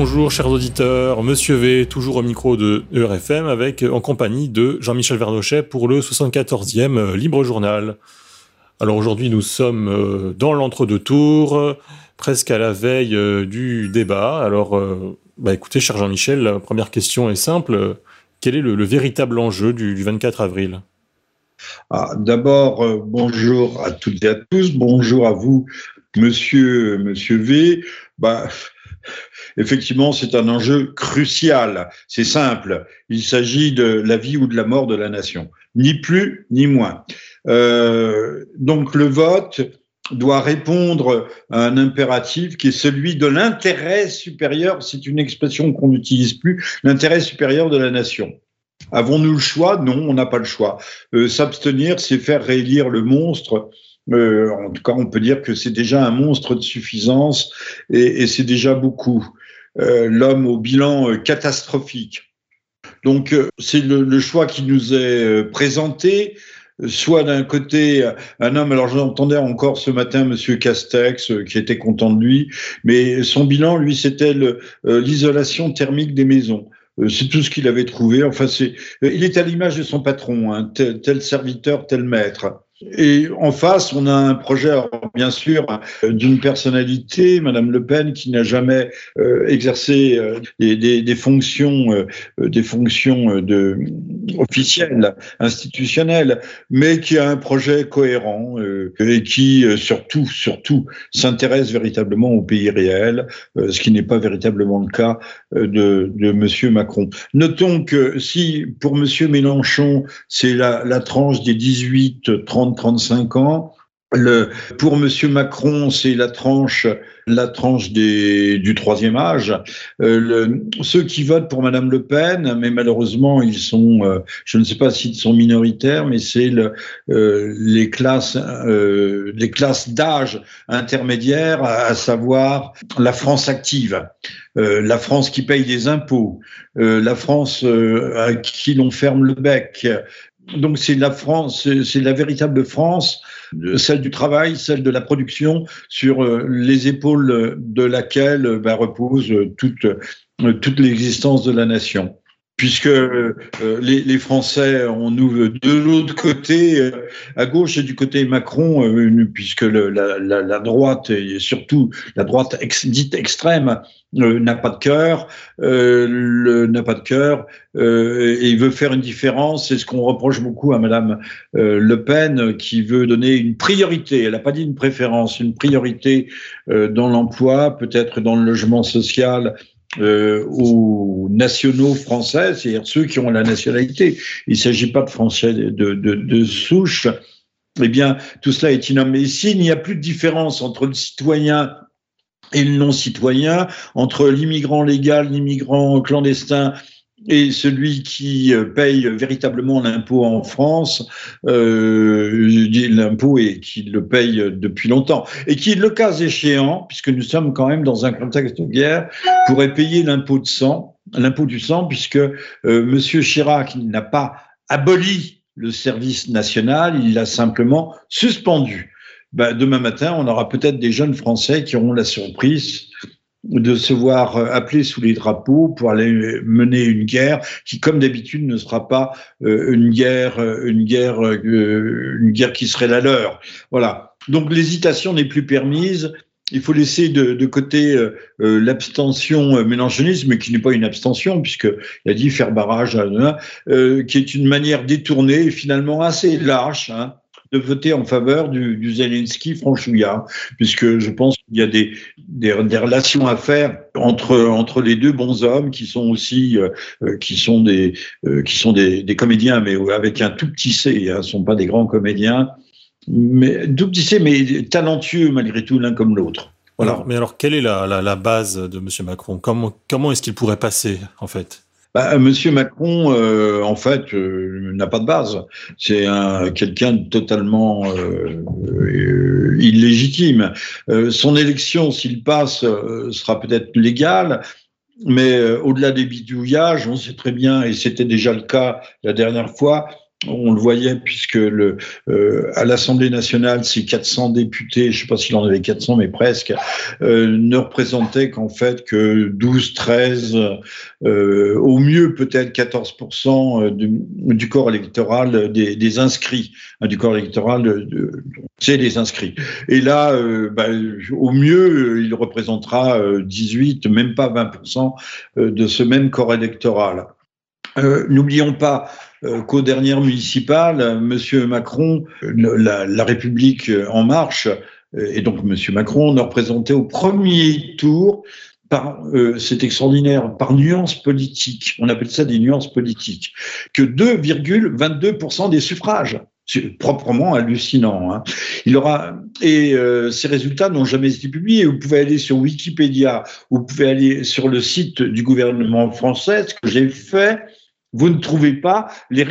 Bonjour chers auditeurs, Monsieur V, toujours au micro de ERFM, avec en compagnie de Jean-Michel Vernochet pour le 74e Libre Journal. Alors aujourd'hui nous sommes euh, dans l'entre-deux tours, presque à la veille euh, du débat. Alors euh, bah écoutez cher Jean-Michel, la première question est simple. Quel est le, véritable enjeu du, 24 avril? Ah, D'abord, bonjour à toutes et à tous, bonjour à vous, monsieur, monsieur V. Bah, effectivement, c'est un enjeu crucial. C'est simple. Il s'agit de la vie ou de la mort de la nation. Ni plus, ni moins. Euh, donc le vote doit répondre à un impératif qui est celui de l'intérêt supérieur, c'est une expression qu'on n'utilise plus, l'intérêt supérieur de la nation. Avons-nous le choix? Non, on n'a pas le choix. Euh, s'abstenir, c'est faire réélire le monstre euh, en tout cas, on peut dire que c'est déjà un monstre de suffisance et, c'est déjà beaucoup. Euh, l'homme au bilan euh, catastrophique. Donc, c'est le, choix qui nous est présenté. Soit d'un côté un homme, alors j'entendais encore ce matin Monsieur Castex qui était content de lui, mais son bilan, lui, c'était l'isolation thermique des maisons c'est tout ce qu'il avait trouvé. Enfin, c'est, il est à l'image de son patron, hein, tel, serviteur, tel maître. Et en face, on a un projet, bien sûr, d'une personnalité, Madame Le Pen, qui n'a jamais euh, exercé euh, des, fonctions, euh, des fonctions de, officielles, institutionnelles, mais qui a un projet cohérent et qui, surtout, surtout, s'intéresse véritablement au pays réel, ce qui n'est pas véritablement le cas de, de Monsieur Macron. Notons que si pour Monsieur Mélenchon, c'est la, la tranche des 18-30 35 ans. Pour Monsieur Macron, c'est la tranche, la tranche du troisième âge. Euh, ceux qui votent pour Madame Le Pen, mais malheureusement, ils sont, euh, je ne sais pas s'ils sont minoritaires, mais c'est euh, les classes, les classes d'âge intermédiaires, à, savoir la France active, la France qui paye des impôts, la France à qui l'on ferme le bec, donc c'est la France, c'est la véritable France, celle du travail, celle de la production, sur euh, les épaules de laquelle bah, repose toute, toute l'existence de la nation puisque euh, les, les, Français, on nous de l'autre côté, euh, à gauche et du côté Macron, euh, puisque le, la, la, la, droite et surtout la droite ex, dite extrême n'a pas de cœur, n'a pas de cœur, et il veut faire une différence. C'est ce qu'on reproche beaucoup à Madame Le Pen, qui veut donner une priorité. Elle n'a pas dit une préférence, une priorité dans l'emploi, peut-être dans le logement social euh, aux nationaux français, c'est-à-dire ceux qui ont la nationalité. Il ne s'agit pas de Français de, de, de, souche. Eh bien, tout cela est innommé. Mais s'il n'y a plus de différence entre le citoyen et le non-citoyen, entre l'immigrant légal, l'immigrant clandestin et celui qui euh, paye véritablement l'impôt en France, euh, l'impôt et qui le paye depuis longtemps, et qui, le cas échéant, puisque nous sommes quand même dans un contexte de guerre, pourrait payer l'impôt de sang, l'impôt du sang, puisque euh, Monsieur Chirac n'a pas aboli le service national, il l'a simplement suspendu. Ben, demain matin, on aura peut-être des jeunes Français qui auront la surprise de se voir euh, appelé sous les drapeaux pour aller mener une guerre qui, comme d'habitude, ne sera pas euh, une guerre, euh, une guerre, une guerre qui serait la leur. Voilà. Donc l'hésitation n'est plus permise. Il faut laisser de, côté l'abstention mélanchoniste, mais qui n'est pas une abstention, puisqu'il a dit faire barrage, qui est une manière détournée et finalement assez lâche. Hein, de voter en faveur du, Zelensky franchouillard, puisque je pense qu'il y a des, relations à faire entre, entre les deux bons hommes qui sont aussi euh, euh, qui sont des euh, qui sont des, comédiens, mais avec un tout petit C, hein, sont pas des grands comédiens, mais tout petit C, mais talentueux malgré tout l'un comme l'autre. Voilà. mais alors, quelle est la base de M. Macron? Comment, comment est-ce qu'il pourrait passer, en fait? Bah, Monsieur Macron, euh, en fait, euh, n'a pas de base. C'est quelqu'un de totalement euh, illégitime. son élection, s'il passe, sera peut-être légale, mais au-delà des bidouillages, on sait très bien, et c'était déjà le cas la dernière fois, on le voyait puisque le, euh, à l'Assemblée nationale, ces 400 députés, je ne sais pas s'il en avait 400, mais presque, euh, ne représentaient qu'en fait que 12, 13, euh, au mieux peut-être 14% du, du, corps électoral des, inscrits, hein, du corps électoral, c'est les inscrits. Et là, bah, au mieux, il représentera 18, même pas 20% de ce même corps électoral. N'oublions pas euh, qu'aux dernières municipales, Monsieur Macron, la, la, République en marche, euh, et donc Monsieur Macron ne représentait au premier tour par, euh, c'est extraordinaire, par nuance politique, on appelle ça des nuances politiques, que 2,22% des suffrages. C'est proprement hallucinant. Hein. Il aura et euh, ces résultats n'ont jamais été publiés. Vous pouvez aller sur Wikipédia, vous pouvez aller sur le site du gouvernement français, ce que j'ai fait vous ne trouvez pas les,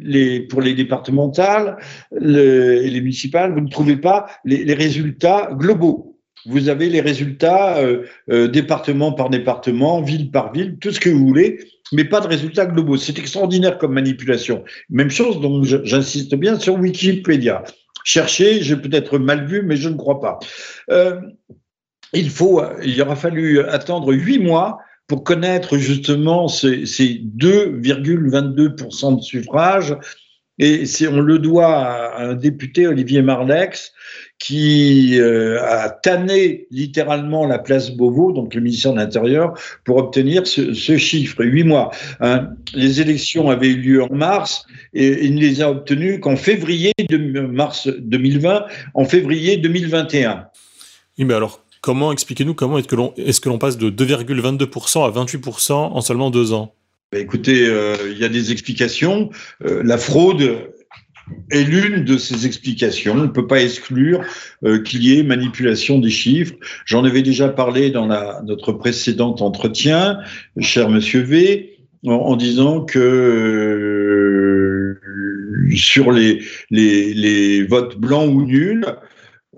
les pour les départementales et les municipales, vous ne trouvez pas les, les résultats globaux. Vous avez les résultats euh, euh, département par département, ville par ville, tout ce que vous voulez, mais pas de résultats globaux. C'est extraordinaire comme manipulation. Même chose, donc j'insiste bien sur Wikipédia. Cherchez, j'ai peut-être mal vu, mais je ne crois pas. Euh, il faut, il aura fallu attendre huit mois pour connaître justement ces, 2,22% de suffrages. Et on le doit à un député, Olivier Marlex, qui euh, a tanné littéralement la place Beauvau, donc le ministère de l'Intérieur, pour obtenir ce, chiffre. Huit mois. Hein. les élections avaient eu lieu en mars et il ne les a obtenues qu'en février de mars 2020, en février 2021. Oui, mais alors Comment, expliquez-nous, comment est-ce que l'on est passe de 2,22% à 28% en seulement deux ans? Bah, Écoutez, euh, il y a des explications. Euh, la fraude est l'une de ces explications. On ne peut pas exclure euh, qu'il y ait manipulation des chiffres. J'en avais déjà parlé dans notre précédent entretien, cher Monsieur V, en, disant que sur les votes blancs ou nuls,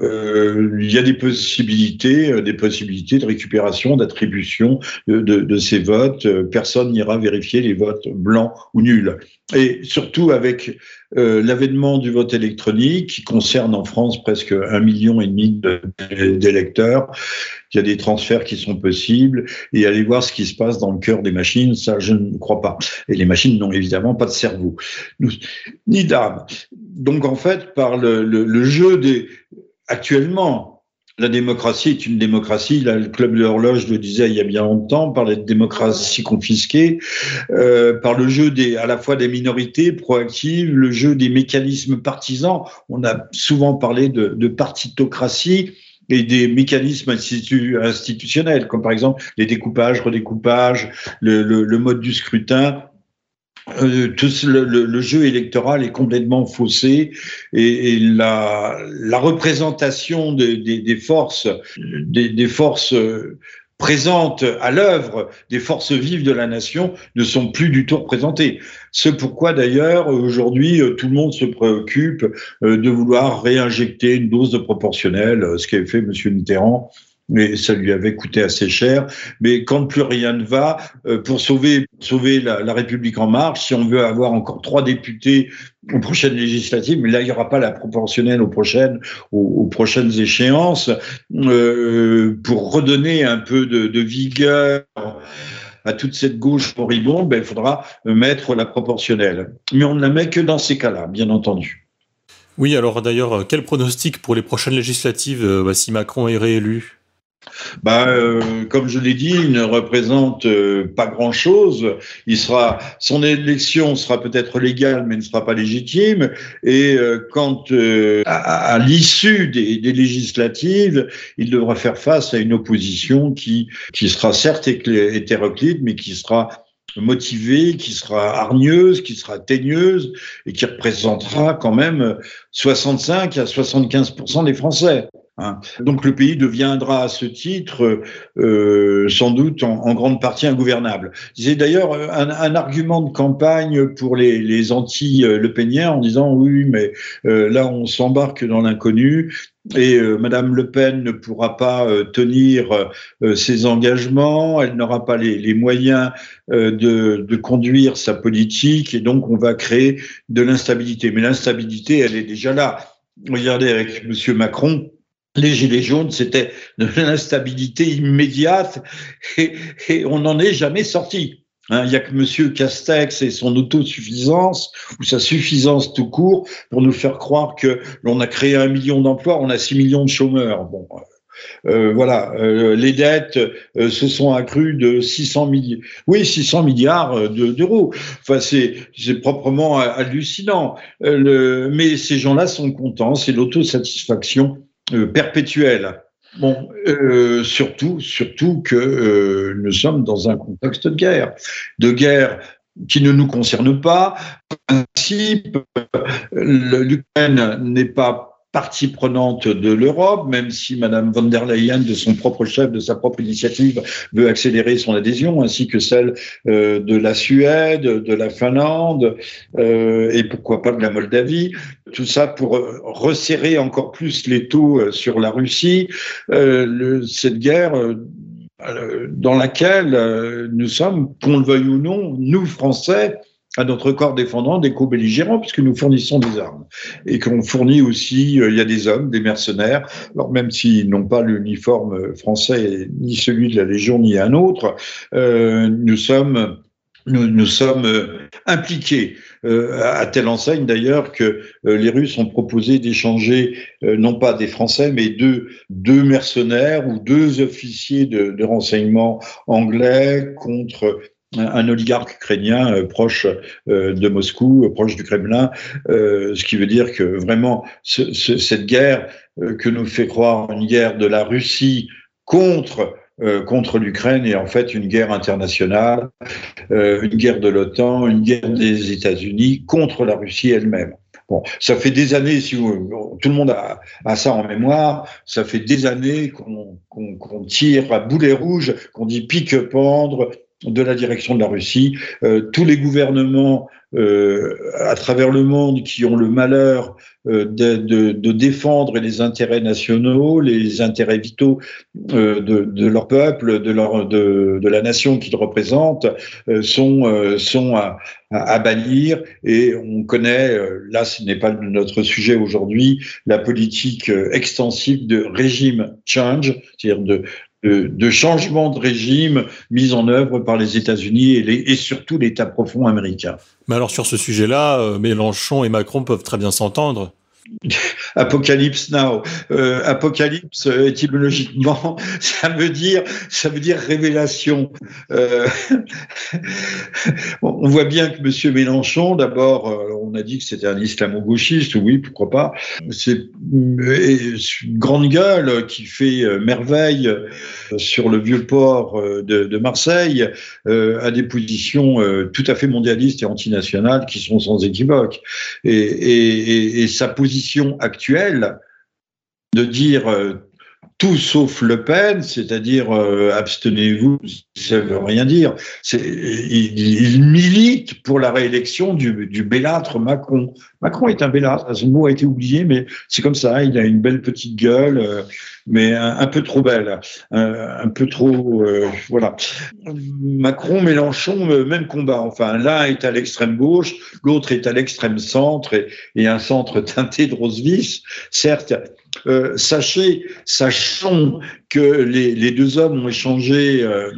euh, il y a des possibilités, euh, des possibilités de récupération, d'attribution de, de, de, ces votes. Euh, personne n'ira vérifier les votes blancs ou nuls. Et surtout avec euh, l'avènement du vote électronique, qui concerne en France presque un million et demi d'électeurs, il y a des transferts qui sont possibles, et aller voir ce qui se passe dans le cœur des machines, ça je ne crois pas. Et les machines n'ont évidemment pas de cerveau, ni d'âme. Donc en fait, par le, le, le jeu des actuellement, la démocratie est une démocratie. le club de l'horloge le disait il y a bien longtemps, par la démocratie confisquée, euh, par le jeu des, à la fois des minorités proactives, le jeu des mécanismes partisans. On a souvent parlé de, partitocratie et des mécanismes institutionnels, comme par exemple les découpages, redécoupages, le mode du scrutin euh, le, jeu électoral est complètement faussé et, la, représentation des, forces, euh, présentes à l'œuvre, des forces vives de la nation, ne sont plus du tout représentées. C'est pourquoi d'ailleurs aujourd'hui euh, tout le monde se préoccupe de vouloir réinjecter une dose de proportionnelle, ce qu'avait fait Monsieur Mitterrand mais ça lui avait coûté assez cher. Mais quand plus rien ne va, euh, pour sauver, sauver la, République en marche, si on veut avoir encore trois députés aux prochaines législatives, mais là il n'y aura pas la proportionnelle aux prochaines, aux, prochaines échéances, euh, pour redonner un peu de, de, vigueur à toute cette gauche moribonde, ben, il faudra mettre la proportionnelle. Mais on ne la met que dans ces cas-là, bien entendu. Oui, alors d'ailleurs, quel pronostic pour les prochaines législatives euh, bah, si Macron est réélu? Bah, euh, comme je l'ai dit, il ne représente euh, pas grand-chose. Il sera, son élection sera peut-être légale, mais ne sera pas légitime. Et euh, quand, à, l'issue des, des, législatives, il devra faire face à une opposition qui, qui sera certes hétéroclite, mais qui sera motivée, qui sera hargneuse, qui sera teigneuse et qui représentera quand même 65 à 75% des Français. Hein. Donc le pays deviendra à ce titre euh, sans doute en, grande partie ingouvernable. C'est d'ailleurs un, un, argument de campagne pour les, anti-Le Peniens en disant oui, mais euh, là on s'embarque dans l'inconnu et euh, Madame Le Pen ne pourra pas euh, tenir ses engagements, elle n'aura pas les, les moyens de, de, conduire sa politique et donc on va créer de l'instabilité. Mais l'instabilité, elle est déjà là. Regardez avec Monsieur Macron, les Gilets jaunes, c'était de l'instabilité immédiate et, on n'en est jamais sorti. Hein, il n'y a que M. Castex et son autosuffisance ou sa suffisance tout court pour nous faire croire que l'on a créé un million d'emplois, on a six millions de chômeurs. Bon, euh, voilà, euh, les dettes euh, se sont accrues de 600 milliards, oui, 600 milliards d'euros. enfin, c'est proprement hallucinant. mais ces gens-là sont contents, c'est l'autosatisfaction euh, perpétuelle. Bon, euh, surtout, surtout que euh, nous sommes dans un contexte de guerre, de guerre qui ne nous concerne pas. Principe, l'Ukraine n'est pas partie prenante de l'Europe, même si Madame von der Leyen, de son propre chef, de sa propre initiative, veut accélérer son adhésion, ainsi que celle euh, de la Suède, de la Finlande euh, et pourquoi pas de la Moldavie. Tout ça pour euh, resserrer encore plus les taux sur la Russie. cette guerre dans laquelle nous sommes, qu'on le veuille ou non, nous Français, à notre corps défendant des co-belligérants, puisque nous fournissons des armes. Et qu'on fournit aussi, euh, il y a des hommes, des mercenaires, alors même s'ils n'ont pas l'uniforme français, ni celui de la Légion, ni un autre, euh, nous sommes, nous, nous sommes euh, impliqués. à telle enseigne d'ailleurs que les Russes ont proposé d'échanger non pas des Français, mais deux, deux mercenaires ou deux officiers de, de renseignement anglais contre un oligarque ukrainien euh, proche euh, de Moscou, euh, proche du Kremlin, ce qui veut dire que vraiment cette guerre que nous fait croire une guerre de la Russie contre contre l'Ukraine est en fait une guerre internationale, une guerre de l'OTAN, une guerre des États-Unis contre la Russie elle-même. Bon, ça fait des années, si tout le monde a, a, ça en mémoire, ça fait des années qu'on tire à boulet rouge, qu'on dit pique-pendre, de la direction de la Russie. Euh, tous les gouvernements euh, à travers le monde qui ont le malheur euh, de, défendre les intérêts nationaux, les intérêts vitaux de, leur peuple, de, la nation qu'ils représentent, sont, sont à, à, bannir. Et on connaît, là ce n'est pas notre sujet aujourd'hui, la politique extensive de régime change, c'est-à-dire de, de, changement de régime mis en œuvre par les États-Unis et, surtout l'État profond américain. Mais alors sur ce sujet-là, euh, Mélenchon et Macron peuvent très bien s'entendre. Apocalypse now. Euh, apocalypse euh, étymologiquement, ça veut dire, ça veut dire révélation. Euh, on voit bien que Monsieur Mélenchon, d'abord, on a dit que c'était un islamo-gauchiste, oui, pourquoi pas. C'est une grande gueule qui fait merveille sur le vieux port de, Marseille, à des positions tout à fait mondialistes et antinationales qui sont sans équivoque. Et, et sa position actuelle de dire euh, tout sauf Le Pen, c'est-à-dire euh, abstenez-vous, ça veut rien dire. Il, il, milite pour la réélection du, du bellâtre Macron. Macron est un bellâtre, ce mot a été oublié, mais c'est comme ça. Il a une belle petite gueule, euh, mais un, peu trop belle, un, peu trop, euh, voilà. Macron, Mélenchon, même combat. Enfin, l'un est à l'extrême gauche, l'autre est à l'extrême centre et, et, un centre teinté de rose vif. Certes, euh, sachez, sachons que les, deux hommes ont échangé euh,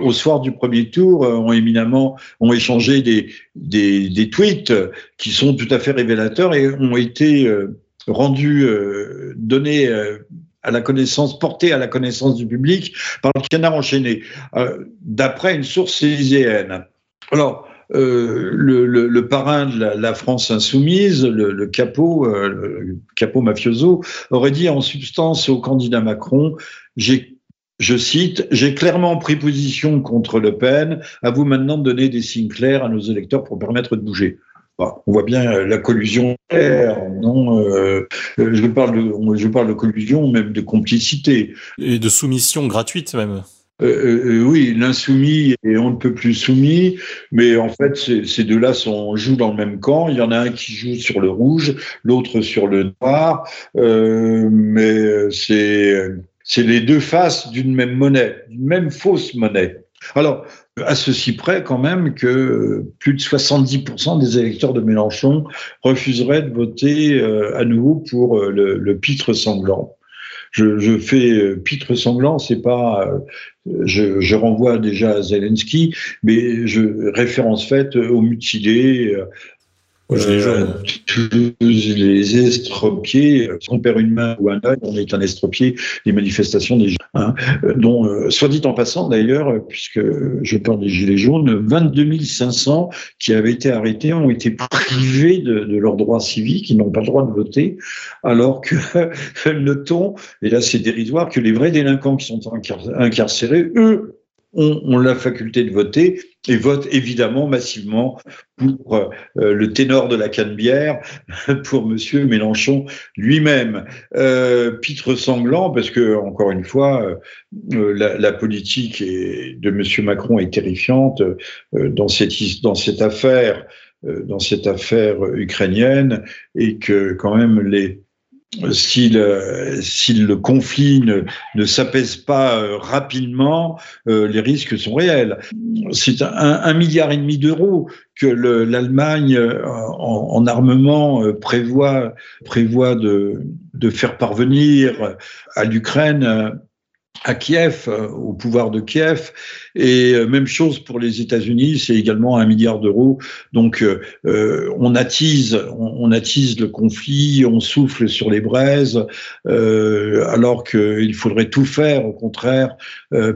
au soir du premier tour, euh, ont éminemment ont échangé des, des, des, tweets qui sont tout à fait révélateurs et ont été rendus, donnés à la connaissance, portés à la connaissance du public par le canard enchaîné, d'après une source élyséenne. Alors, euh, le, parrain de la, France insoumise, le, capot, euh, mafioso, aurait dit en substance au candidat Macron, je cite, j'ai clairement pris position contre Le Pen. À vous maintenant de donner des signes clairs à nos électeurs pour permettre de bouger. On voit bien la collusion. Non, de, je parle de collusion, même de complicité et de soumission gratuite même. Euh, euh, euh, oui, l'insoumis et on ne peut plus soumis, mais en fait, ces deux-là jouent dans le même camp. Il y en a un qui joue sur le rouge, l'autre sur le noir, mais c'est les deux faces d'une même monnaie, d'une même fausse monnaie. Alors, à ceci près quand même que plus de 70% des électeurs de Mélenchon refuseraient de voter à nouveau pour le pitre sanglant je, fais euh, pitre sanglant, c'est pas, euh, je, je, renvoie déjà à Zelensky, mais je référence faite aux mutilés, euh, euh, les estropiés, on perd une main ou un œil, on est un estropié des manifestations des hein, dont, euh, soit dit en passant d'ailleurs, puisque je parle des Gilets jaunes, 22 500 qui avaient été arrêtés ont été privés de, de leurs droits civiques, ils n'ont pas le droit de voter, alors que notons, et là c'est dérisoire, que les vrais délinquants qui sont incarcérés, eux, ont, la faculté de voter et votent évidemment massivement pour euh, le ténor de la Canebière, pour Monsieur Mélenchon lui-même. Euh, pitre sanglant, parce que encore une fois, euh, la, la, politique de Monsieur Macron est terrifiante euh, dans cette dans cette affaire dans cette affaire ukrainienne et que quand même les si le, si le conflit ne, ne s'apaise pas euh, rapidement, euh, les risques sont réels. C'est un, milliard et demi d'euros que l'Allemagne euh, en, en, armement prévoit, prévoit de faire parvenir à l'Ukraine à Kiev, euh, au pouvoir de Kiev. Et euh, même chose pour les États-Unis, c'est également un milliard d'euros. Donc euh, on attise, on, attise le conflit, on souffle sur les braises, alors qu'il faudrait tout faire, au contraire,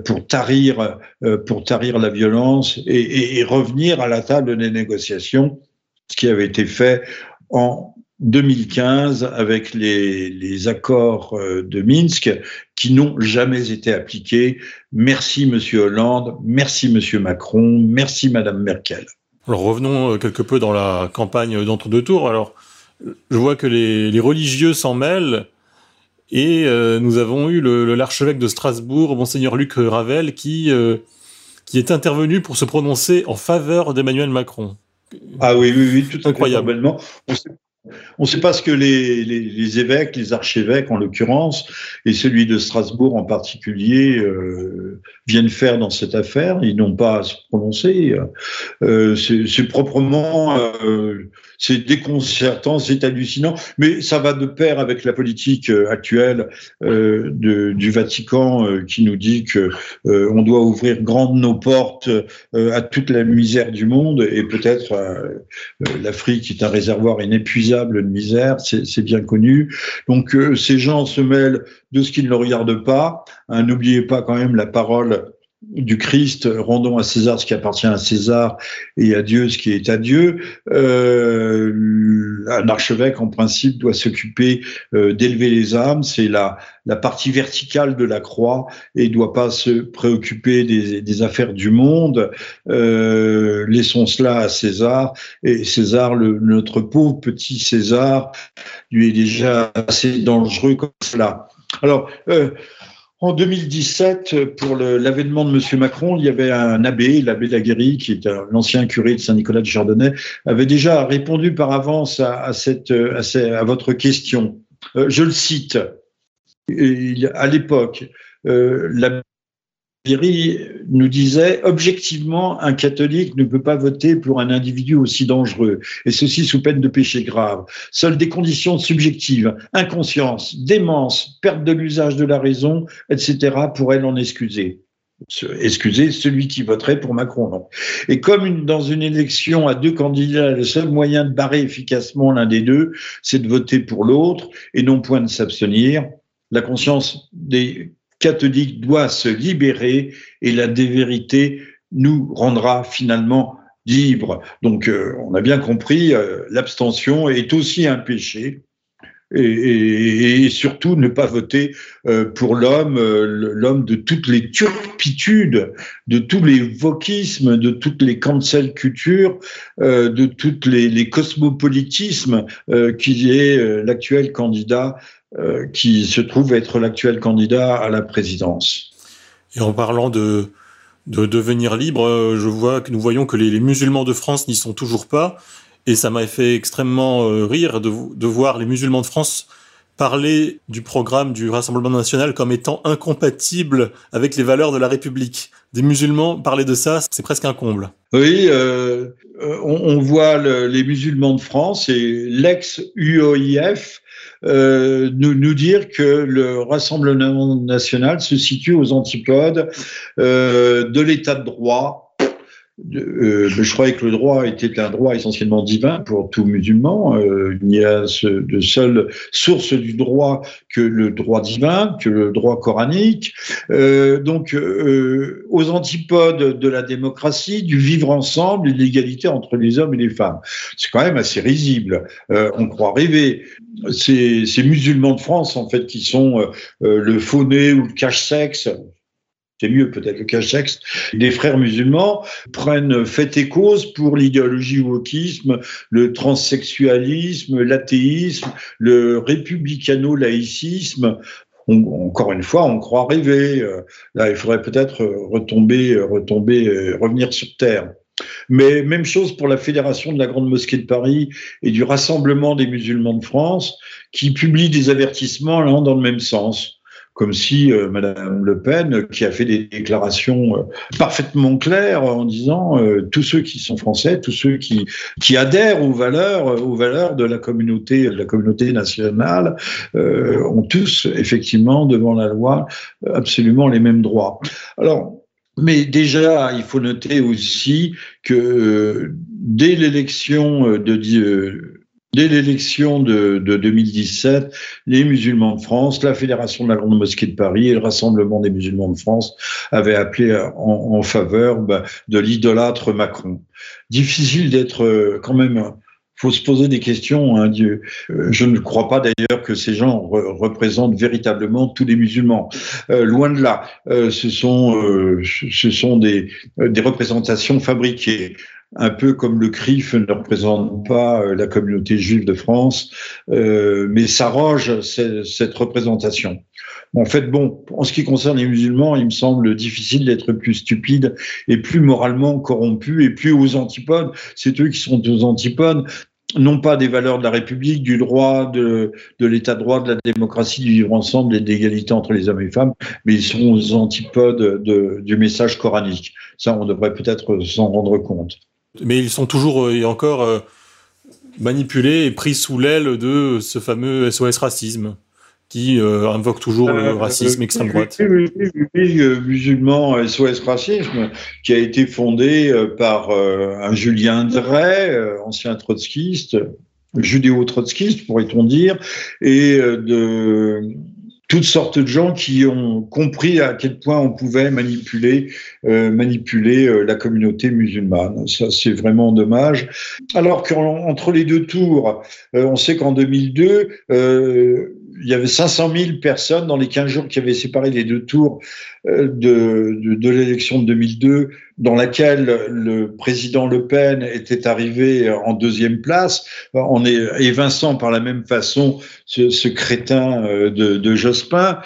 pour tarir, pour tarir la violence et, et revenir à la table des négociations, ce qui avait été fait en 2015 avec les, les, accords euh, de Minsk qui n'ont jamais été appliqués. Merci Monsieur Hollande, merci Monsieur Macron, merci Madame Merkel. Alors revenons euh, quelque peu dans la campagne d'entre-deux tours. Alors je vois que les, les religieux s'en mêlent et euh, nous avons eu l'archevêque de Strasbourg, monseigneur Luc Ravel, qui euh, qui est intervenu pour se prononcer en faveur d'Emmanuel Macron. Ah oui, oui, oui, tout incroyablement. On on ne sait pas ce que les, évêques, les archevêques en l'occurrence, et celui de Strasbourg en particulier, euh, viennent faire dans cette affaire. Ils n'ont pas à se prononcer. Euh, c'est proprement, euh, c'est déconcertant, c'est hallucinant, mais ça va de pair avec la politique actuelle du Vatican qui nous dit que on doit ouvrir grandes nos portes à toute la misère du monde et peut-être l'Afrique est un réservoir inépuisable de misère, c'est bien connu. Donc euh, ces gens se mêlent de ce qui ne le regarde pas. Hein, n'oubliez pas quand même la parole du Christ, rendons à César ce qui appartient à César et à Dieu ce qui est à Dieu. Euh, un archevêque, en principe, doit s'occuper euh, d'élever les âmes. C'est la, la partie verticale de la croix et ne doit pas se préoccuper des, affaires du monde. Euh, laissons cela à César. Et César, notre pauvre petit César, lui est déjà assez dangereux comme cela. Alors, en 2017, pour l'avènement de M. Macron, il y avait un abbé, l'abbé Laguerre, qui est l'ancien curé de Saint-Nicolas de Chardonnay, avait déjà répondu par avance à, cette, à, votre question. Euh, je le cite. à l'époque, euh, l'abbé Thierry nous disait, objectivement, un catholique ne peut pas voter pour un individu aussi dangereux, et ceci sous peine de péché grave. Seules des conditions subjectives, inconscience, démence, perte de l'usage de la raison, etc., pourraient l'en excuser. Excuser celui qui voterait pour Macron. Et comme dans une élection à deux candidats, le seul moyen de barrer efficacement l'un des deux, c'est de voter pour l'autre et non point de s'abstenir, la conscience des catholique doit se libérer et la dévérité nous rendra finalement libres. Donc, euh, on a bien compris, euh, l'abstention est aussi un péché. et, surtout ne pas voter euh, pour l'homme, l'homme de toutes les turpitudes, de tous les voquismes, de toutes les cancel cultures, de toutes les, les cosmopolitismes qui est l'actuel candidat, qui se trouve être l'actuel candidat à la présidence. Et en parlant de, de devenir libre, je vois que nous voyons que les, musulmans de France n'y sont toujours pas. Et ça m'a fait extrêmement euh, rire de, voir les musulmans de France parler du programme du Rassemblement national comme étant incompatible avec les valeurs de la République. Des musulmans parler de ça, c'est presque un comble. Oui, euh, euh on, voit le, les musulmans de France et l'ex-UOIF euh, nous, dire que le Rassemblement national se situe aux antipodes de l'état de droit euh, je croyais que le droit était un droit essentiellement divin pour tout musulman. Euh, il n'y a de seule source du droit que le droit divin, que le droit coranique. Euh, donc, aux antipodes de la démocratie, du vivre ensemble et de l'égalité entre les hommes et les femmes. C'est quand même assez risible. On croit rêver. Ces, ces, musulmans de France, en fait, qui sont le faux-né ou le cache-sexe, c'est mieux peut-être le cachex, des frères musulmans prennent fait et cause pour l'idéologie wokisme, le transsexualisme, l'athéisme, le républicano-laïcisme. encore une fois, on croit rêver. Euh, là, il faudrait peut-être retomber, retomber, revenir sur terre. Mais même chose pour la Fédération de la Grande Mosquée de Paris et du Rassemblement des musulmans de France, qui publient des avertissements allant dans le même sens comme si euh, Madame Le Pen, qui a fait des déclarations euh, parfaitement claires en disant euh, tous ceux qui sont français, tous ceux qui qui adhèrent aux valeurs aux valeurs de la communauté de la communauté nationale ont tous effectivement devant la loi absolument les mêmes droits. Alors mais déjà, il faut noter aussi que dès l'élection de Dès l'élection de, de, 2017, les musulmans de France, la Fédération de la Grande Mosquée de Paris et le Rassemblement des musulmans de France avaient appelé en, faveur bah, de l'idolâtre Macron. Difficile d'être euh, quand même faut se poser des questions. Hein, Dieu. Euh, je ne crois pas d'ailleurs que ces gens représentent véritablement tous les musulmans. Euh, loin de là, ce sont, ce sont des représentations fabriquées un peu comme le CRIF ne représente pas euh, la communauté juive de France, euh, mais s'arroge cette représentation. En fait, bon, en ce qui concerne les musulmans, il me semble difficile d'être plus stupide et plus moralement corrompu et plus aux antipodes. C'est eux qui sont aux antipodes non pas des valeurs de la République, du droit, de, l'état de droit, de la démocratie, du vivre ensemble et de l'égalité entre les hommes et les femmes, mais ils sont aux antipodes de, du message coranique. Ça, on devrait peut-être s'en rendre compte. Mais ils sont toujours euh, et encore euh, manipulés et pris sous l'aile de ce fameux SOS racisme qui euh, invoque toujours le racisme extrême droite. Oui, oui, oui, musulman SOS racisme, qui a été fondé par un Julien Drey, ancien trotskiste, judéo-trotskiste pourrait-on dire, et de toutes sortes de gens qui ont compris à quel point on pouvait manipuler, euh, manipuler euh, la communauté musulmane. Ça, c'est vraiment dommage. Alors qu'entre les deux tours, euh, on sait qu'en 2002, il y avait 500 000 personnes dans les 15 jours qui avaient séparé les deux tours euh, de, l'élection de 2002, dans laquelle le président Le Pen était arrivé en deuxième place, en évinçant par la même façon ce, crétin euh, de, de Jospin.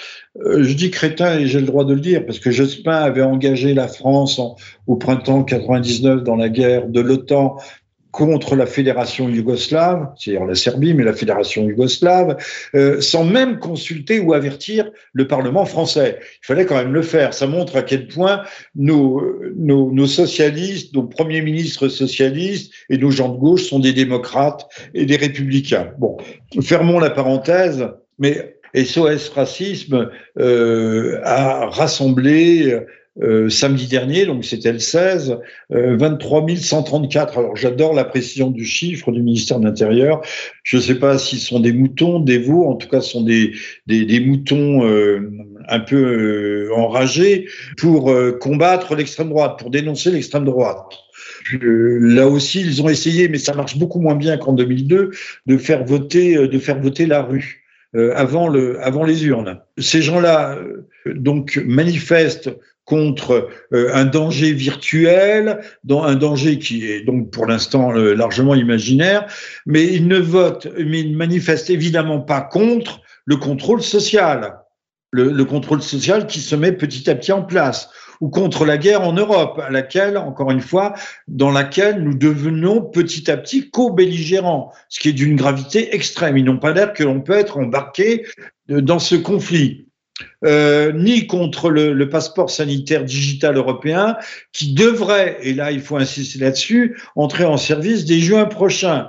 Euh, je dis crétin et j'ai le droit de le dire parce que Jospin avait engagé la France au printemps 99 dans la guerre de l'OTAN contre la fédération yougoslave, c'est-à-dire la Serbie, mais la fédération yougoslave, euh, sans même consulter ou avertir le Parlement français. Il fallait quand même le faire. Ça montre à quel point nos, nos, nos socialistes, nos premiers ministres socialistes et nos gens de gauche sont des démocrates et des républicains. Bon, fermons la parenthèse, mais SOS Racisme euh, a rassemblé euh, samedi dernier, donc c'était le 16, 23 134. Alors j'adore la précision du chiffre du ministère de l'Intérieur. Je ne sais pas s'ils sont des moutons, des veaux, en tout cas ce sont des, des, des moutons un peu enragés pour combattre l'extrême droite, pour dénoncer l'extrême droite. là aussi, ils ont essayé, mais ça marche beaucoup moins bien qu'en 2002, de faire voter, de faire voter la rue. Euh, avant, le, avant les urnes. Ces gens-là euh, donc manifestent contre euh, un danger virtuel, un danger qui est donc pour l'instant largement imaginaire, mais ils ne votent, mais ils ne manifestent évidemment pas contre le contrôle social, le, le contrôle social qui se met petit à petit en place ou contre la guerre en Europe, à laquelle, encore une fois, dans laquelle nous devenons petit à petit co-belligérants, ce qui est d'une gravité extrême. Ils n'ont pas l'air que l'on peut être embarqué dans ce conflit. Euh, ni contre le, passeport sanitaire digital européen qui devrait, et là il faut insister là-dessus, entrer en service dès juin prochain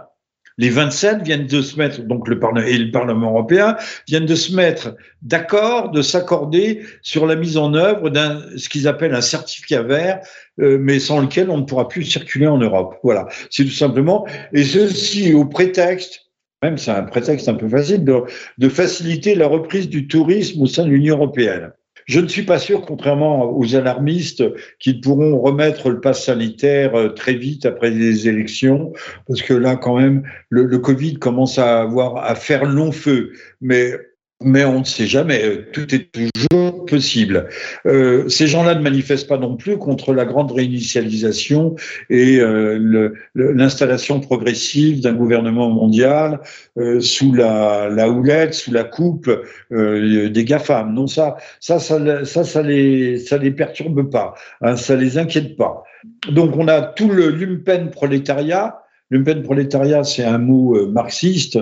les 27 viennent de se mettre, donc le Parlement et le Parlement européen viennent de se mettre d'accord, de s'accorder sur la mise en œuvre d'un ce qu'ils appellent un certificat vert, euh, mais sans lequel on ne pourra plus circuler en Europe. Voilà, c'est tout simplement. Et ceci au prétexte même c'est un prétexte un peu facile, de, faciliter la reprise du tourisme au sein de l'Union européenne. Je ne suis pas sûr, contrairement aux alarmistes, qu'ils pourront remettre le pass sanitaire euh, très vite après les élections, parce que là, quand même, le, le Covid commence à avoir à faire long feu. Mais mais on ne sait jamais, tout est toujours possible. Euh, ces gens-là ne manifestent pas non plus contre la grande réinitialisation et euh, l'installation progressive d'un gouvernement mondial euh, sous la, houlette, sous la coupe euh, des GAFAM. Non, ça, ça, ça, ça, ça les, perturbe pas, hein, ça les inquiète pas. Donc on a tout le lumpen prolétariat. Lumpen prolétariat, c'est un mot euh, marxiste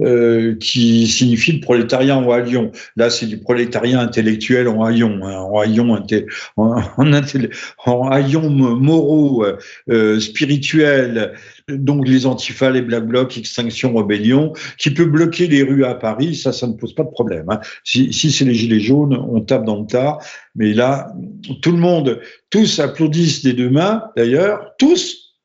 euh, qui signifie le prolétariat en haillon. Là, c'est du prolétariat intellectuel en haillon, hein, en haillon, moraux, euh, euh, spirituels, donc les antifas, les black blocs, extinction, rébellion, qui peut bloquer les rues à Paris, ça, ça ne pose pas de problème. Hein. Si, c'est les gilets jaunes, on tape dans le tas, mais là, tout le monde, tous applaudissent des deux mains, d'ailleurs, tous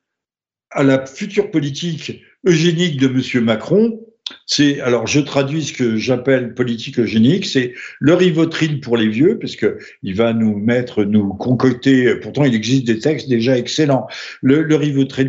à la future politique eugénique de Monsieur Macron, c'est alors je traduis ce que j'appelle politique eugénique, c'est le rivotril pour les vieux, parce que il va nous mettre, nous concocter. Pourtant, il existe des textes déjà excellents. Le, le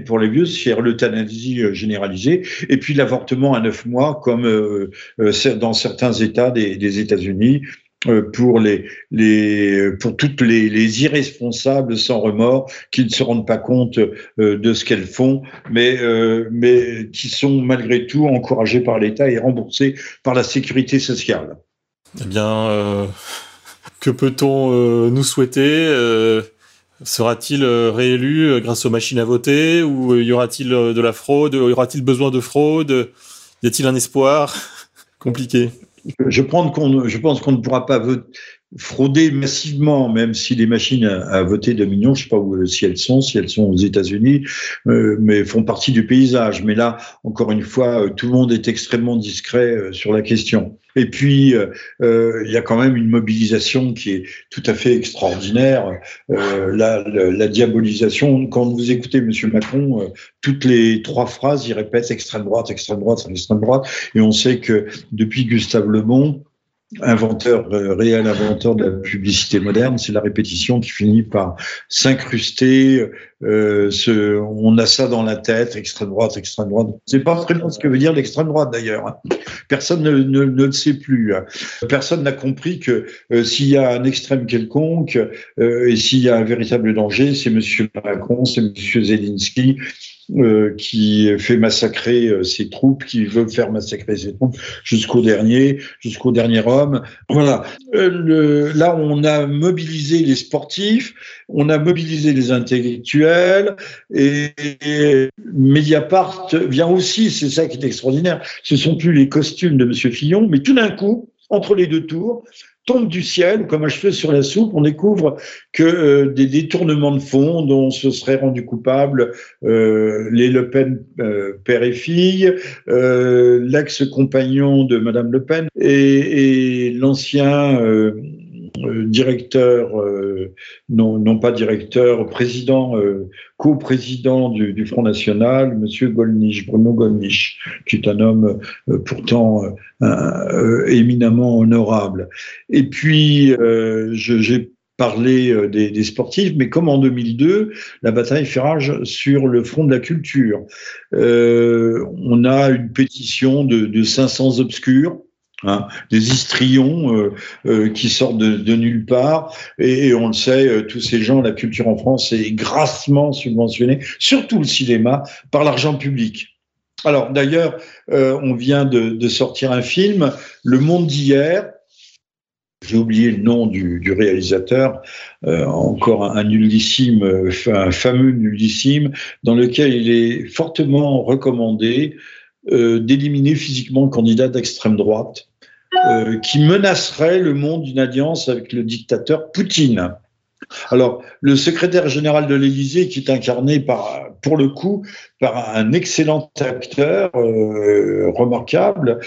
pour les vieux, c'est l'euthanasie euh, généralisée, et puis l'avortement à neuf mois, comme euh, euh, dans certains États des États-Unis. Euh, pour les, les pour toutes les, les, irresponsables sans remords qui ne se rendent pas compte euh, de ce qu'elles font, mais euh, mais qui sont malgré tout encouragées par l'État et remboursées par la sécurité sociale. Eh bien, que peut-on nous souhaiter Sera-t-il réélu grâce aux machines à voter ou y aura-t-il de la fraude Y aura-t-il besoin de fraude? Y a-t-il un espoir? Compliqué je, pense qu'on, ne pourra pas frauder massivement, même si les machines à, voter de millions, je ne sais pas où, si elles sont, si elles sont aux États-Unis, euh, mais font partie du paysage. Mais là, encore une fois, euh, tout le monde est extrêmement discret euh, sur la question. Et puis, euh, il y a quand même une mobilisation qui est tout à fait extraordinaire. Euh, la, diabolisation, quand vous écoutez M. Macron, euh, toutes les trois phrases, il répète extrême droite, extrême droite, extrême droite. Et on sait que depuis Gustave Le Bon, inventeur, euh, réel inventeur de la publicité moderne, c'est la répétition qui finit par s'incruster. Euh, on a ça dans la tête, extrême droite, extrême droite. C'est pas vraiment ce que veut dire l'extrême droite d'ailleurs. Hein. Personne ne, ne, ne, le sait plus. Hein. Personne n'a compris que euh, s'il y a un extrême quelconque et s'il y a un véritable danger, c'est Monsieur Macron, c'est Monsieur Zelensky, euh, qui fait massacrer euh, ses troupes, qui veut faire massacrer ses troupes jusqu'au dernier, jusqu'au dernier homme. Voilà. Euh, là, on a mobilisé les sportifs, on a mobilisé les intellectuels, et, et Mediapart vient aussi, c'est ça qui est extraordinaire. Ce sont plus les costumes de Monsieur Fillon, mais tout d'un coup, entre les deux tours, tombe du ciel, comme un cheveu sur la soupe, on découvre que euh, des détournements de fonds dont se seraient rendus coupables euh, les Le Pen euh, père et fille, l'ex-compagnon de Madame Le Pen et, et l'ancien directeur, non, non, pas directeur, président, co-président du, Front National, Monsieur Golnisch, Bruno Golnisch, qui est un homme pourtant éminemment honorable. Et puis, j'ai parler euh, des, sportifs, mais comme en 2002, la bataille fait rage sur le front de la culture. Euh, on a une pétition de, 500 obscurs. Hein, des histrions euh, qui sortent de, nulle part et, on le sait, tous ces gens, la culture en France est grassement subventionnée, surtout le cinéma, par l'argent public. Alors d'ailleurs, on vient de, sortir un film, Le Monde d'hier, j'ai oublié le nom du, réalisateur, euh, encore un, nullissime, un fameux nullissime, dans lequel il est fortement recommandé euh, d'éliminer physiquement le candidat d'extrême droite euh, qui menacerait le monde d'une alliance avec le dictateur Poutine. Alors, le secrétaire général de l'Élysée, qui est incarné par, pour le coup, par un excellent acteur euh, remarquable,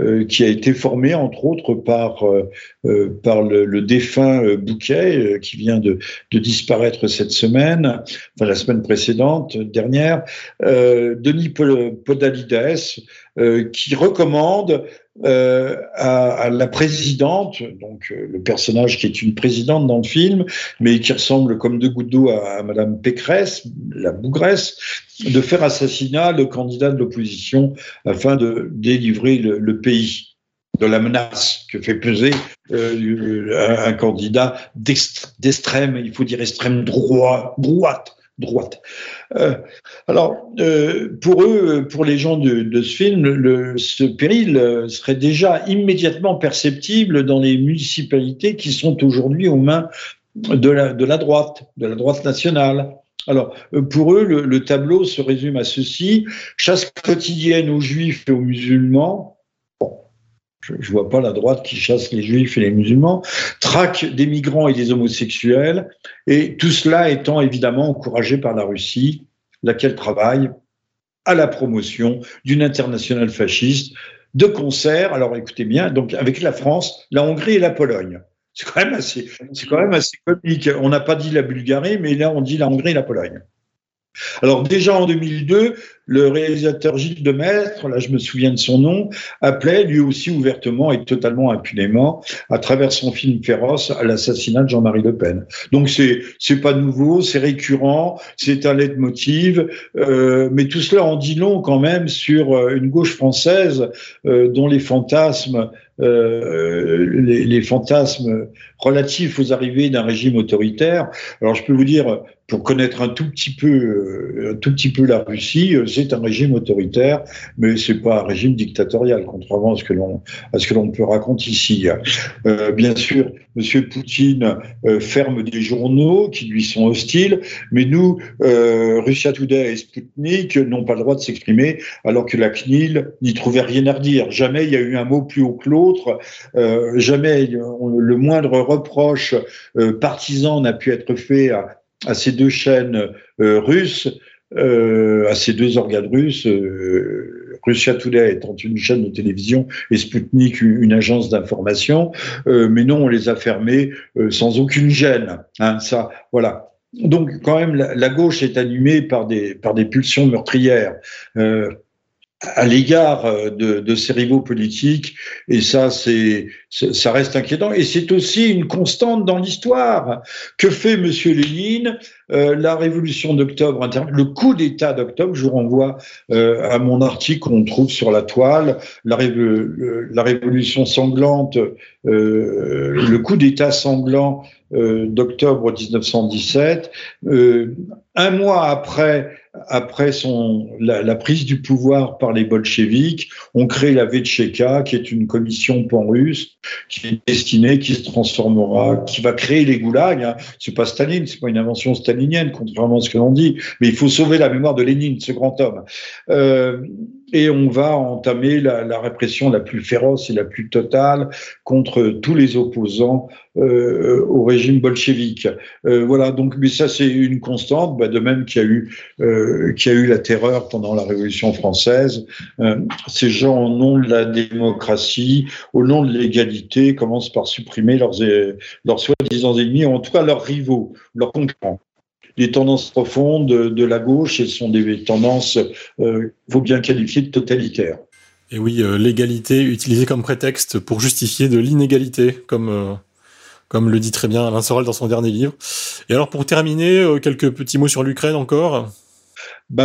euh, qui a été formé entre autres par euh, le, défunt Bouquet, qui vient de, de, disparaître cette semaine, enfin la semaine précédente, dernière, Denis Podalides, qui recommande euh, à, la présidente, donc euh, le personnage qui est une présidente dans le film, mais qui ressemble comme deux gouttes d'eau à, Madame Pécresse, la bougresse, de faire assassinat le candidat de l'opposition afin de délivrer le, pays de la menace que fait peser euh, un, candidat d'extrême, il faut dire extrême droit, droite, droite. Euh, alors, euh, pour eux, pour les gens de, ce film, ce péril euh, serait déjà immédiatement perceptible dans les municipalités qui sont aujourd'hui aux mains de la, droite, de la droite nationale. Alors, pour eux, le tableau se résume à ceci chasse quotidienne aux juifs et aux musulmans, je ne vois pas la droite qui chasse les juifs et les musulmans, traque des migrants et des homosexuels, et tout cela étant évidemment encouragé par la Russie, laquelle travaille à la promotion d'une internationale fasciste de concert, alors écoutez bien, donc avec la France, la Hongrie et la Pologne. C'est quand même assez, c'est quand même assez comique. On n'a pas dit la Bulgarie, mais là on dit la Hongrie et la Pologne. Alors déjà en 2002, le réalisateur Gilles Maître, là je me souviens de son nom, appelait lui aussi ouvertement et totalement impunément, à travers son film Féroce, à l'assassinat de Jean-Marie Le Pen. Donc c'est c'est pas nouveau, c'est récurrent, c'est un leitmotiv, euh, mais tout cela en dit long quand même sur euh, une gauche française euh, dont les fantasmes euh, les, fantasmes relatifs aux arrivées d'un régime autoritaire. Alors je peux vous dire, pour connaître un tout petit peu, euh, un tout petit peu la Russie, euh, c'est un régime autoritaire, mais c'est pas un régime dictatorial, contrairement à ce que l'on à ce que l'on peut raconter ici. Euh, bien sûr, Monsieur Poutine euh, ferme des journaux qui lui sont hostiles, mais nous, euh, Russia Today et Sputnik n'ont pas le droit de s'exprimer, alors que la CNIL n'y trouvait rien à redire. Jamais il y a eu un mot plus haut que l'autre, jamais le moindre reproche partisan n'a pu être fait à à ces deux chaînes euh, russes, euh, à ces deux organes russes, euh, Russia Today étant une chaîne de télévision et Sputnik une agence d'information, euh, mais non, on les a fermés euh, sans aucune gêne. Hein, ça, voilà. Donc quand même, la, la, gauche est animée par des par des pulsions meurtrières. Euh, à l'égard euh, de, de, ses rivaux politiques, et ça, c'est, ça reste inquiétant. Et c'est aussi une constante dans l'histoire. Que fait Monsieur Lénine euh, La révolution d'octobre, le coup d'État d'octobre. Je vous renvoie euh, à mon article qu'on trouve sur la toile. La, la révolution sanglante, le coup d'État sanglant d'octobre 1917. un mois après après son, la, prise du pouvoir par les bolcheviks, on crée la Vetcheka, qui est une commission pan-russe, qui est destinée, qui se transformera, qui va créer les goulags. Hein. C'est pas Staline, c'est pas une invention stalinienne, contrairement à ce que l'on dit, mais il faut sauver la mémoire de Lénine, ce grand homme. Euh, et on va entamer la, répression la plus féroce et la plus totale contre tous les opposants euh, au régime bolchevique. Euh, voilà, donc, mais ça c'est une constante, bah, de même qu'il y a eu euh, qu'il y a eu la terreur pendant la Révolution française. ces gens, au nom de la démocratie, au nom de l'égalité, commencent par supprimer leurs leurs soi-disant ennemis, en tout cas leurs rivaux, leurs concurrents les tendances profondes de la gauche et ce sont des tendances, euh, faut bien qualifier de totalitaires. Et oui, euh, l'égalité utilisée comme prétexte pour justifier de l'inégalité, comme, euh, comme le dit très bien Alain Soral dans son dernier livre. Et alors pour terminer, euh, quelques petits mots sur l'Ukraine encore? Ben,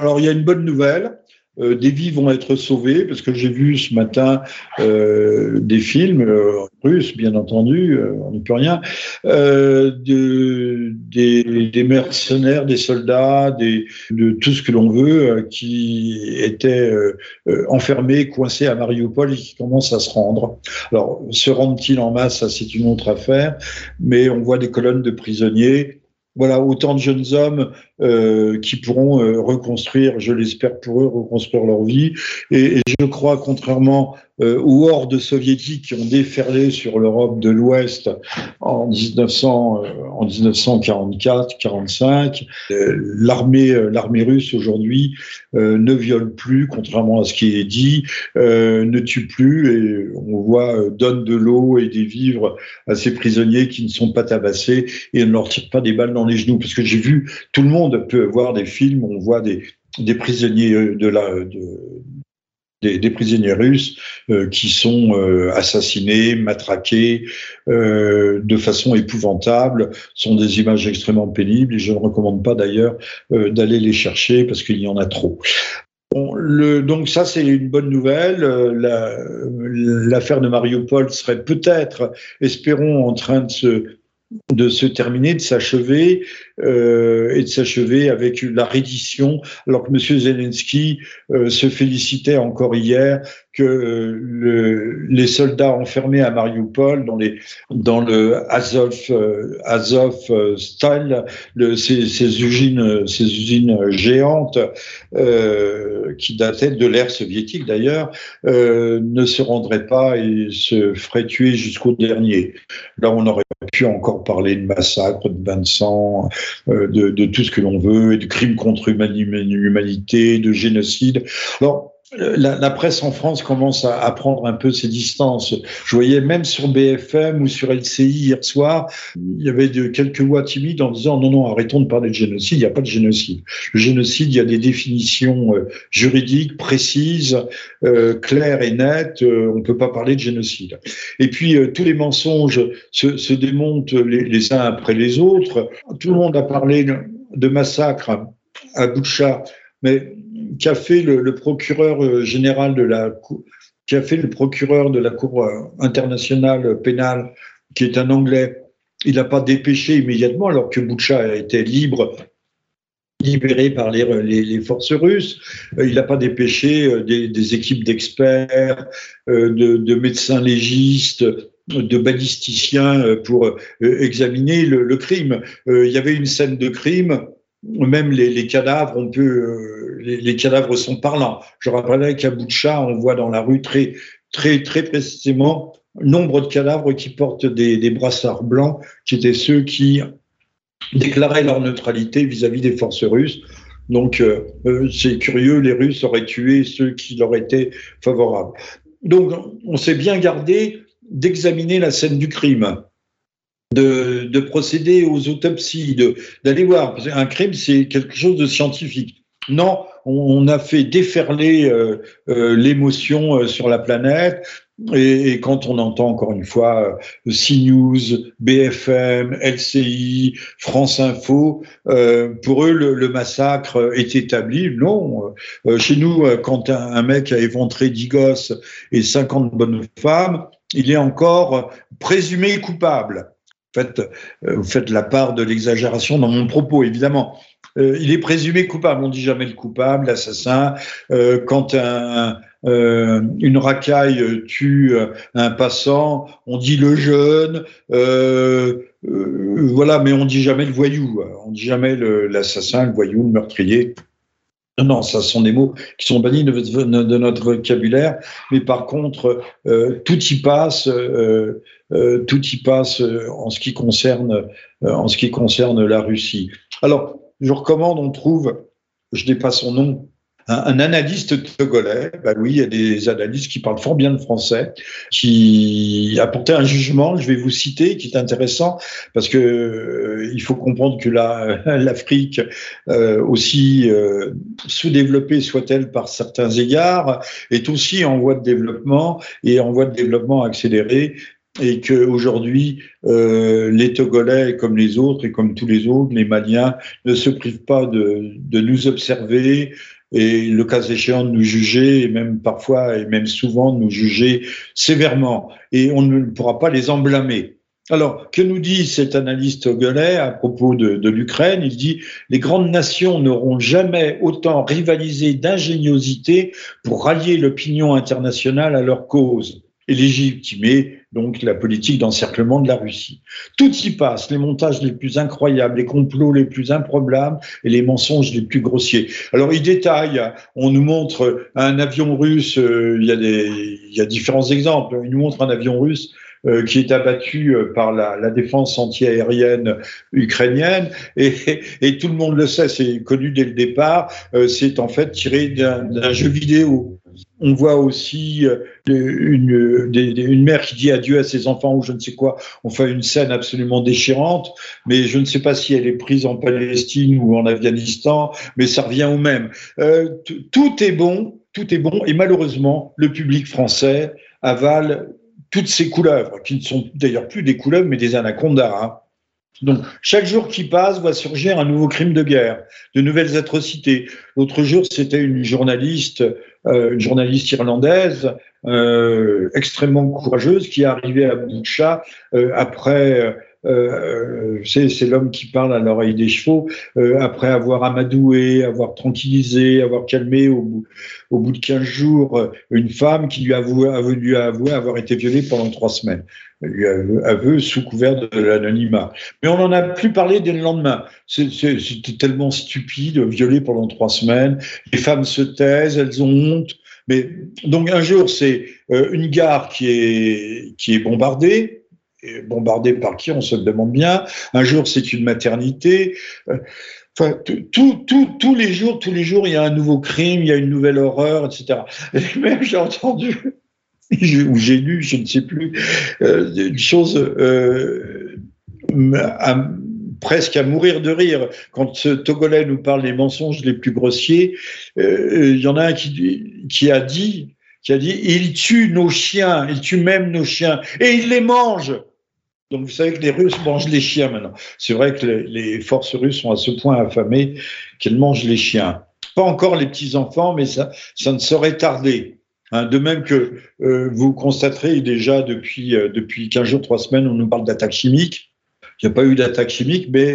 alors il y a une bonne nouvelle. Euh, des vies vont être sauvées parce que j'ai vu ce matin euh, des films euh, russes, bien entendu, on n'y peut rien, de, des, des, mercenaires, des soldats, des, de tout ce que l'on veut, qui étaient enfermés, coincés à Mariupol et qui commencent à se rendre. Alors, se rendent-ils en masse, ça c'est une autre affaire, mais on voit des colonnes de prisonniers voilà, autant de jeunes hommes euh, qui pourront euh, reconstruire, je l'espère pour eux, reconstruire leur vie. Et, et je crois, contrairement euh, aux hordes soviétiques qui ont déferlé sur l'Europe de l'Ouest en, 1900, euh, 1944-45, euh, l'armée, l'armée russe aujourd'hui ne viole plus, contrairement à ce qui est dit, ne tue plus, et on voit donne de l'eau et des vivres à ces prisonniers qui ne sont pas tabassés et ne leur tire pas des balles dans les genoux. Parce que j'ai vu, tout le monde peut voir des films, on voit des, des prisonniers de la, de, des, prisonniers russes euh, qui sont euh, assassinés, matraqués euh, de façon épouvantable, sont des images extrêmement pénibles et je ne recommande pas d'ailleurs d'aller les chercher parce qu'il y en a trop. donc ça, c'est une bonne nouvelle. L'affaire de Mariupol serait peut-être, espérons, en train de se terminer, de s'achever, euh, et de s'achever avec la reddition, alors que M. Zelensky euh, se félicitait encore hier que euh, le, les soldats enfermés à Mariupol, dans, le Azov, Azov style, le, ces, usines, ces usines géantes qui dataient de l'ère soviétique d'ailleurs, ne se rendraient pas et se feraient tuer jusqu'au dernier. Là, on aurait pu encore parler de massacres, de bains de sang, euh, de, tout ce que l'on veut, et de crimes contre l'humanité, de génocide. Alors, la, presse en France commence à, prendre un peu ses distances. Je voyais même sur BFM ou sur LCI hier soir, il y avait de, quelques voix timides en disant non, non, arrêtons de parler de génocide, il n'y a pas de génocide. Le génocide, il y a des définitions euh, juridiques précises, euh, claires et nettes, on ne peut pas parler de génocide. Et puis, tous les mensonges se, démontent les, les uns après les autres. Tout le monde a parlé de massacre à Boucha, mais qu'a fait le, procureur euh, général de la qui a fait le procureur de la Cour euh, internationale pénale, qui est un Anglais, il n'a pas dépêché immédiatement, alors que Boucha été libre, libéré par les, les, forces russes. Euh, il n'a pas dépêché des, équipes d'experts, de, de, médecins légistes, de balisticiens pour examiner le, crime. Il y avait une scène de crime, même les, les cadavres, on peut, les, les, cadavres sont parlants. Je rappellerai qu'à Boucha, on voit dans la rue très, très, très précisément nombre de cadavres qui portent des, brassards blancs, qui étaient ceux qui déclaraient leur neutralité vis-à-vis des forces russes. Donc, euh, euh, c'est curieux, les Russes auraient tué ceux qui leur étaient favorables. Donc, on s'est bien gardé d'examiner la scène du crime de, procéder aux autopsies, d'aller voir. Un crime, c'est quelque chose de scientifique. Non, on, a fait déferler euh, euh, l'émotion euh, sur la planète. Et, quand on entend encore une fois CNews, BFM, LCI, France Info, pour eux le, massacre est établi. Non, chez nous, quand un, un, mec a éventré 10 gosses et 50 bonnes femmes, il est encore présumé coupable euh, vous faites la part de l'exagération dans mon propos, évidemment. Euh, il est présumé coupable, on dit jamais le coupable, l'assassin. Euh, quand un, une racaille tue un passant, on dit le jeune. voilà, mais on dit jamais le voyou. On dit jamais l'assassin, le, voyou, le meurtrier. Non, ça sont des mots qui sont bannis de, notre vocabulaire, mais par contre, tout y passe, euh, euh, tout y passe en ce qui concerne, en ce qui concerne la Russie. Alors, je recommande, on trouve, je n'ai pas son nom, un, analyste togolais, bah oui, il y a des analystes qui parlent fort bien le français, qui a porté un jugement, je vais vous citer, qui est intéressant, parce que euh, il faut comprendre que l'Afrique, euh, aussi euh, sous-développée soit-elle par certains égards, est aussi en voie de développement et en voie de développement accéléré et qu'aujourd'hui, euh, les Togolais, comme les autres et comme tous les autres, les Maliens, ne se privent pas de, nous observer, et le cas échéant de nous juger, et même parfois, et même souvent, de nous juger sévèrement. Et on ne pourra pas les emblâmer. Alors, que nous dit cet analyste togolais à propos de, de l'Ukraine? Il dit les grandes nations n'auront jamais autant rivalisé d'ingéniosité pour rallier l'opinion internationale à leur cause et légitimer donc la politique d'encerclement de la Russie. Tout y passe, les montages les plus incroyables, les complots les plus improbables et les mensonges les plus grossiers. Alors il détaille, on nous montre un avion russe, euh, il, y a différents exemples, il nous montre un avion russe euh, qui est abattu euh, par la, la défense antiaérienne ukrainienne et, tout le monde le sait, c'est connu dès le départ, c'est en fait tiré d'un jeu vidéo on voit aussi euh, une, une, mère qui dit adieu à ses enfants ou je ne sais quoi. On fait une scène absolument déchirante, mais je ne sais pas si elle est prise en Palestine ou en Afghanistan, mais ça revient au même. Euh, tout est bon, tout est bon, et malheureusement, le public français avale toutes ces couleuvres, qui ne sont d'ailleurs plus des couleuvres, mais des anacondas. Hein. Donc, chaque jour qui passe voit surgir un nouveau crime de guerre, de nouvelles atrocités. L'autre jour, c'était une journaliste, euh, une journaliste irlandaise euh, extrêmement courageuse qui est arrivée à Boucha euh, après euh, c'est l'homme qui parle à l'oreille des chevaux, euh, après avoir amadoué, avoir tranquillisé, avoir calmé au bout, de 15 jours euh, une femme qui lui a avoué, avoir été violée pendant trois semaines. Lui aveu sous couvert de l'anonymat. Mais on n'en a plus parlé dès le lendemain. C'était tellement stupide, violée pendant trois semaines. Les femmes se taisent, elles ont honte. Mais donc un jour, c'est une gare qui est, qui est bombardée bombardé par qui on se le demande bien. Un jour, c'est une maternité. Euh, enfin, tous les jours, tous les jours, il y a un nouveau crime, il y a une nouvelle horreur, etc. Et même j'ai entendu ou j'ai lu, je ne sais plus, euh, une chose euh, presque à mourir de rire. Quand ce Togolais nous parle des mensonges les plus grossiers, il y en a un qui a dit qui a dit il tue nos chiens, il tue même nos chiens et il les mange. Donc vous savez que les Russes mangent les chiens maintenant. C'est vrai que les forces russes sont à ce point affamées qu'elles mangent les chiens. Pas encore les petits enfants, mais ça, ça ne saurait tarder. Hein, de même que euh, vous constaterez déjà depuis euh, depuis 15 jours, 3 semaines, on nous parle d'attaques chimiques. Il n'y a pas eu d'attaque chimique, mais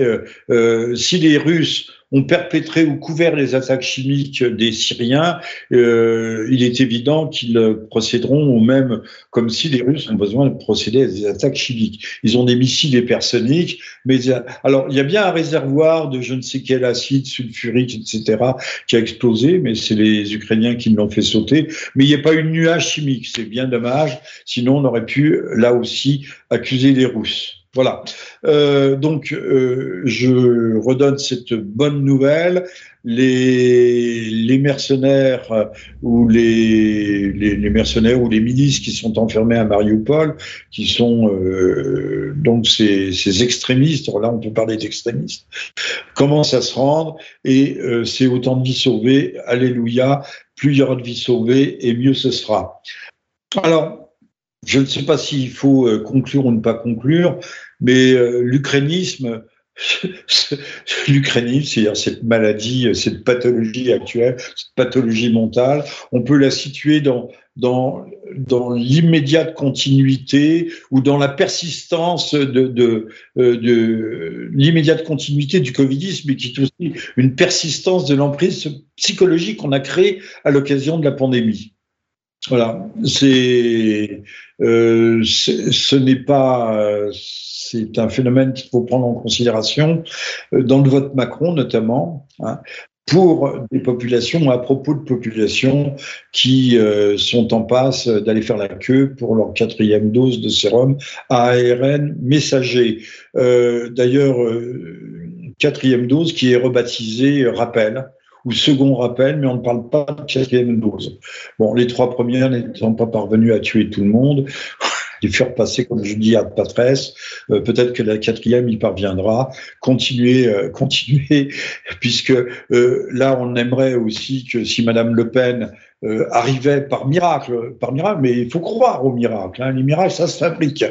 euh si les Russes ont perpétré ou couvert les attaques chimiques des Syriens, euh, il est évident qu'ils procéderont au même, comme si les Russes ont besoin de procéder à des attaques chimiques. Ils ont des missiles hypersoniques, mais alors il y a bien un réservoir de je ne sais quel acide sulfurique, etc., qui a explosé, mais c'est les Ukrainiens qui l'ont fait sauter. Mais il n'y a pas eu nuage chimique, c'est bien dommage. Sinon, on aurait pu là aussi accuser les Russes. Voilà. Euh, donc, euh, je redonne cette bonne nouvelle. Les, mercenaires euh, ou les, mercenaires ou les milices qui sont enfermés à Mariupol, qui sont donc ces, ces, extrémistes, là on peut parler d'extrémistes, commencent à se rendre et c'est autant de vies sauvées. Alléluia. Plus il y aura de vies sauvées et mieux ce sera. Alors, je ne sais pas s'il faut euh, conclure ou ne pas conclure, mais euh, l'ukrainisme, l'ukrainisme, c'est-à-dire cette maladie, euh, cette pathologie actuelle, cette pathologie mentale, on peut la situer dans, dans, dans l'immédiate continuité ou dans la persistance de, de, de l'immédiate continuité du covidisme, mais qui est aussi une persistance de l'emprise psychologique qu'on a créée à l'occasion de la pandémie. Voilà, c'est, euh, ce n'est pas, c'est un phénomène qu'il faut prendre en considération euh, dans le vote Macron notamment. Hein. pour des populations, à propos de populations qui euh, sont en passe d'aller faire la queue pour leur quatrième dose de sérum ARN messager. Euh, D'ailleurs, quatrième dose qui est rebaptisée rappel ou second rappel, mais on ne parle pas de quatrième dose. Bon, les trois premières n'étant pas parvenues à tuer tout le monde, les faire passer, comme je dis, à Patresse. Euh, peut-être que la quatrième y parviendra. Continuer, euh, continuer, puisque euh, là, on aimerait aussi que si Madame Le Pen arrivait par miracle, par miracle, mais il faut croire au miracle. Hein, les miracles, ça se fabrique.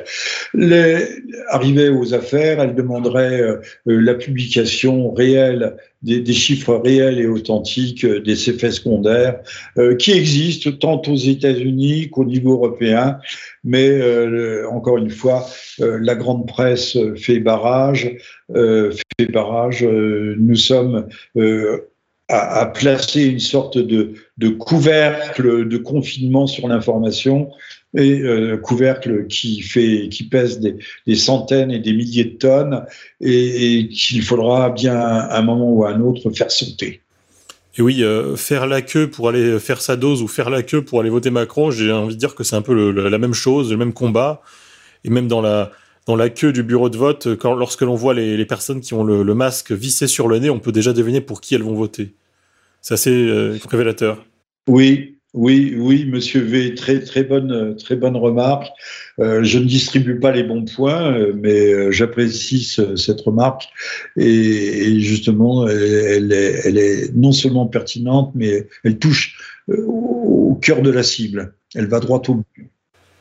Les, arrivait aux affaires, elle demanderait la publication réelle des, chiffres réels et authentiques euh, des effets secondaires euh, qui existent tant aux États-Unis qu'au niveau européen. Mais euh, encore une fois, la grande presse fait barrage, fait barrage. nous sommes à, placer une sorte de, de, couvercle de confinement sur l'information et euh, couvercle qui fait qui pèse des, des, centaines et des milliers de tonnes et, et qu'il faudra bien à un moment ou à un autre faire sauter. Et oui, euh, faire la queue pour aller faire sa dose ou faire la queue pour aller voter Macron, j'ai envie de dire que c'est un peu le, la même chose, le même combat. Et même dans la, dans la queue du bureau de vote, quand, lorsque l'on voit les, les, personnes qui ont le, le, masque vissé sur le nez, on peut déjà deviner pour qui elles vont voter. C'est assez euh, révélateur. Oui, oui, oui, Monsieur V, très très bonne très bonne remarque. Euh, je ne distribue pas les bons points, euh, mais euh, j'apprécie ce, cette remarque et, et justement, elle, elle, est, elle, est, non seulement pertinente, mais elle touche au cœur de la cible. Elle va droit au but.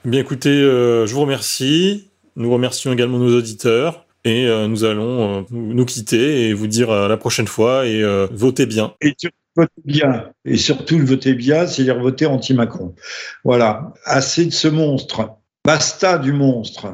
Bien, écoutez, euh, je vous remercie. Nous remercions également nos auditeurs. Et euh, nous allons nous quitter et vous dire à la prochaine fois et votez bien. Et tu votez bien. Et surtout, le voter bien, c'est-à-dire voter anti-Macron. Voilà. Assez de ce monstre. Basta du monstre.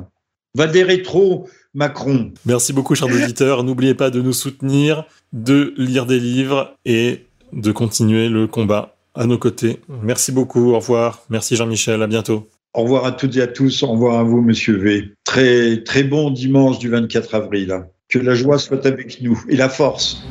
Va des rétro Macron. Merci beaucoup, chers auditeurs. N'oubliez pas de nous soutenir, de lire des livres et de continuer le combat à nos côtés. Merci beaucoup. Au revoir. Merci Jean-Michel. À bientôt. Au revoir à toutes et à tous. Au revoir à vous, monsieur V. Très, très bon dimanche du 24 avril. Que la joie soit avec nous et la force.